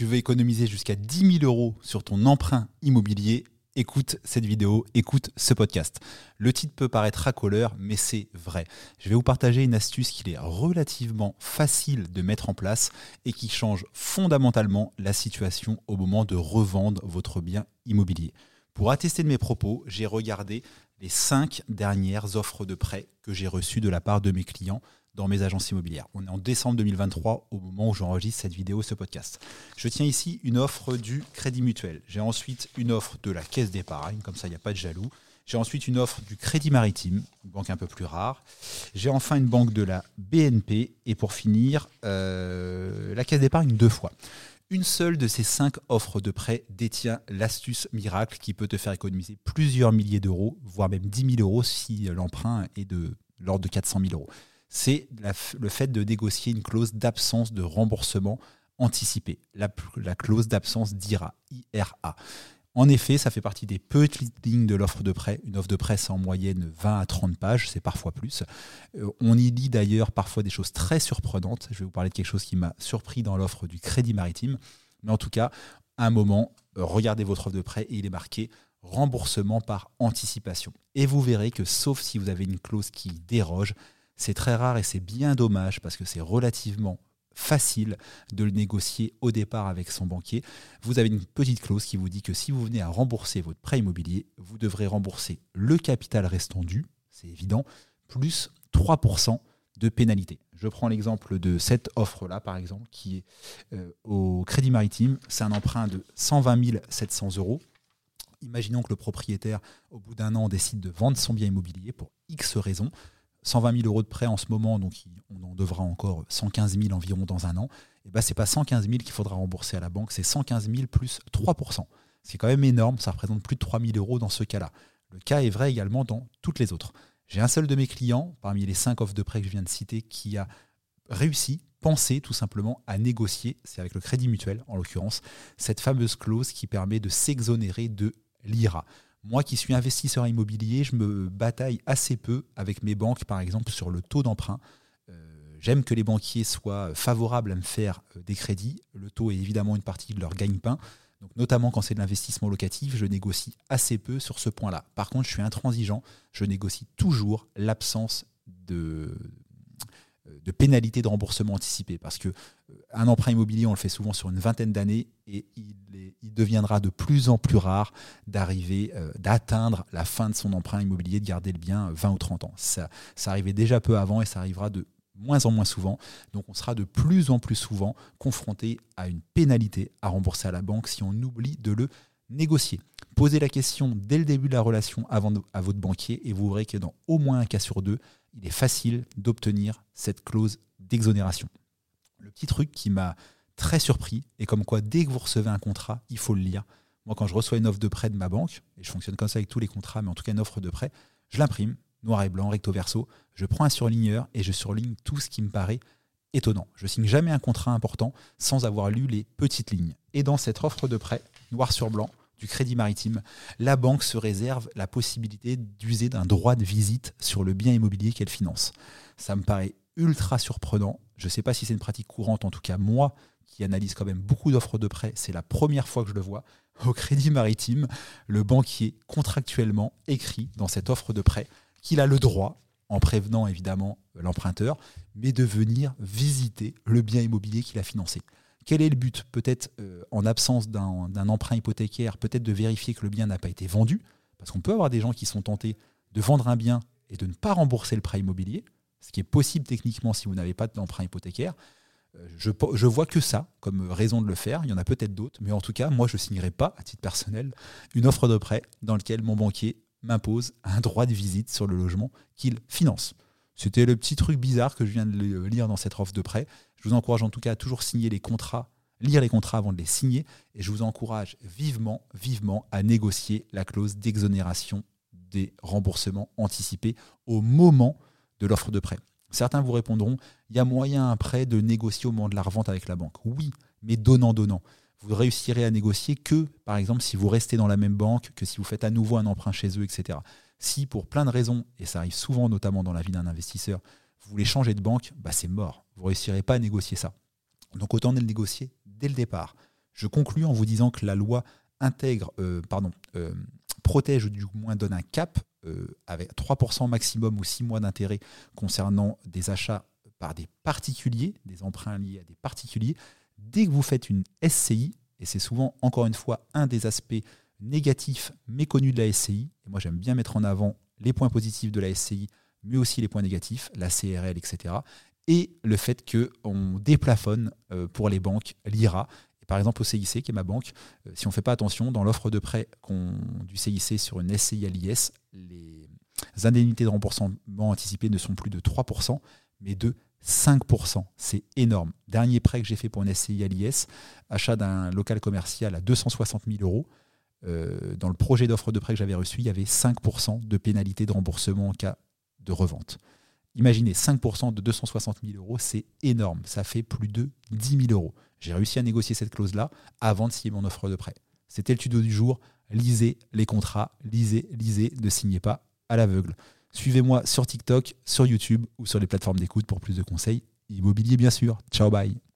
Tu veux économiser jusqu'à 10 000 euros sur ton emprunt immobilier Écoute cette vidéo, écoute ce podcast. Le titre peut paraître racoleur, mais c'est vrai. Je vais vous partager une astuce qui est relativement facile de mettre en place et qui change fondamentalement la situation au moment de revendre votre bien immobilier. Pour attester de mes propos, j'ai regardé les cinq dernières offres de prêt que j'ai reçues de la part de mes clients dans mes agences immobilières. On est en décembre 2023 au moment où j'enregistre cette vidéo, ce podcast. Je tiens ici une offre du Crédit Mutuel. J'ai ensuite une offre de la Caisse d'épargne, comme ça il n'y a pas de jaloux. J'ai ensuite une offre du Crédit Maritime, une banque un peu plus rare. J'ai enfin une banque de la BNP et pour finir, euh, la Caisse d'épargne deux fois. Une seule de ces cinq offres de prêt détient l'astuce miracle qui peut te faire économiser plusieurs milliers d'euros, voire même 10 000 euros si l'emprunt est de l'ordre de 400 000 euros c'est le fait de négocier une clause d'absence de remboursement anticipé, la, clause d'absence d'IRA, IRA. En effet, ça fait partie des petites lignes de l'offre de prêt. Une offre de prêt, c'est en moyenne 20 à 30 pages, c'est parfois plus. Euh, on y lit d'ailleurs parfois des choses très surprenantes. Je vais vous parler de quelque chose qui m'a surpris dans l'offre du Crédit Maritime. Mais en tout cas, à un moment, euh, regardez votre offre de prêt et il est marqué remboursement par anticipation. Et vous verrez que sauf si vous avez une clause qui déroge, c'est très rare et c'est bien dommage parce que c'est relativement facile de le négocier au départ avec son banquier. Vous avez une petite clause qui vous dit que si vous venez à rembourser votre prêt immobilier, vous devrez rembourser le capital restant dû, c'est évident, plus 3% de pénalité. Je prends l'exemple de cette offre-là, par exemple, qui est euh, au Crédit Maritime. C'est un emprunt de 120 700 euros. Imaginons que le propriétaire, au bout d'un an, décide de vendre son bien immobilier pour X raisons. 120 000 euros de prêt en ce moment, donc on en devra encore 115 000 environ dans un an, et ben c'est pas 115 000 qu'il faudra rembourser à la banque, c'est 115 000 plus 3% C'est quand même énorme, ça représente plus de 3 000 euros dans ce cas-là. Le cas est vrai également dans toutes les autres. J'ai un seul de mes clients, parmi les 5 offres de prêt que je viens de citer, qui a réussi, pensé tout simplement à négocier, c'est avec le Crédit Mutuel en l'occurrence, cette fameuse clause qui permet de s'exonérer de l'IRA. Moi qui suis investisseur immobilier, je me bataille assez peu avec mes banques, par exemple, sur le taux d'emprunt. Euh, j'aime que les banquiers soient favorables à me faire euh, des crédits. Le taux est évidemment une partie de leur gagne-pain. Donc, notamment quand c'est de l'investissement locatif, je négocie assez peu sur ce point-là. Par contre, je suis intransigeant. Je négocie toujours l'absence de, de pénalité de remboursement anticipé. Parce que euh, un emprunt immobilier, on le fait souvent sur une vingtaine d'années et il, deviendra de plus en plus rare d'arriver, euh, d'atteindre la fin de son emprunt immobilier, de garder le bien 20 ou 30 ans. Ça, ça arrivait déjà peu avant et ça arrivera de moins en moins souvent. Donc on sera de plus en plus souvent confronté à une pénalité à rembourser à la banque si on oublie de le négocier. Posez la question dès le début de la relation avant à votre banquier et vous verrez que dans au moins un cas sur deux, il est facile d'obtenir cette clause d'exonération. Le petit truc qui m'a très surpris est comme quoi dès que vous recevez un contrat, il faut le lire. Moi, quand je reçois une offre de prêt de ma banque, et je fonctionne comme ça avec tous les contrats, mais en tout cas une offre de prêt, je l'imprime, noir et blanc, recto verso, je prends un surligneur et je surligne tout ce qui me paraît étonnant. Je signe jamais un contrat important sans avoir lu les petites lignes. Et dans cette offre de prêt, noir sur blanc, du crédit maritime, la banque se réserve la possibilité d'user d'un droit de visite sur le bien immobilier qu'elle finance. Ça me paraît ultra surprenant. Je ne sais pas si c'est une pratique courante, en tout cas moi qui analyse quand même beaucoup d'offres de prêt, c'est la première fois que je le vois. Au crédit maritime, le banquier contractuellement écrit dans cette offre de prêt qu'il a le droit, en prévenant évidemment l'emprunteur, mais de venir visiter le bien immobilier qu'il a financé. Quel est le but Peut-être euh, en absence d'un emprunt hypothécaire, peut-être de vérifier que le bien n'a pas été vendu, parce qu'on peut avoir des gens qui sont tentés de vendre un bien et de ne pas rembourser le prêt immobilier, ce qui est possible techniquement si vous n'avez pas d'emprunt hypothécaire. Euh, je, je vois que ça comme raison de le faire. Il y en a peut-être d'autres, mais en tout cas, moi, je ne signerai pas, à titre personnel, une offre de prêt dans laquelle mon banquier m'impose un droit de visite sur le logement qu'il finance. C'était le petit truc bizarre que je viens de lire dans cette offre de prêt. Je vous encourage en tout cas à toujours signer les contrats, lire les contrats avant de les signer, et je vous encourage vivement, vivement à négocier la clause d'exonération des remboursements anticipés au moment de l'offre de prêt. Certains vous répondront, il y a moyen après de négocier au moment de la revente avec la banque. Oui, mais donnant-donnant. Vous réussirez à négocier que, par exemple, si vous restez dans la même banque, que si vous faites à nouveau un emprunt chez eux, etc. Si pour plein de raisons, et ça arrive souvent notamment dans la vie d'un investisseur, vous voulez changer de banque, bah c'est mort. Vous ne réussirez pas à négocier ça. Donc autant le négocier dès le départ. Je conclus en vous disant que la loi intègre, euh, pardon, euh, protège ou du moins donne un cap euh, avec 3% maximum ou 6 mois d'intérêt concernant des achats par des particuliers, des emprunts liés à des particuliers. Dès que vous faites une SCI, et c'est souvent encore une fois un des aspects négatifs méconnus de la SCI, moi j'aime bien mettre en avant les points positifs de la SCI, mais aussi les points négatifs, la CRL, etc. Et le fait qu'on déplafonne pour les banques l'IRA par exemple au CIC, qui est ma banque, euh, si on ne fait pas attention, dans l'offre de prêt du CIC sur une SCI à l'IS, les indemnités de remboursement anticipées ne sont plus de 3%, mais de 5%. C'est énorme. Dernier prêt que j'ai fait pour une SCI à l'IS, achat d'un local commercial à 260 000 euros. Euh, dans le projet d'offre de prêt que j'avais reçu, il y avait 5% de pénalité de remboursement en cas de revente. Imaginez, 5% de 260 000 euros, c'est énorme. Ça fait plus de 10 000 euros. J'ai réussi à négocier cette clause-là avant de signer mon offre de prêt. C'était le tuto du jour. Lisez les contrats, lisez, lisez, ne signez pas à l'aveugle. Suivez-moi sur TikTok, sur YouTube ou sur les plateformes d'écoute pour plus de conseils immobiliers, bien sûr. Ciao, bye.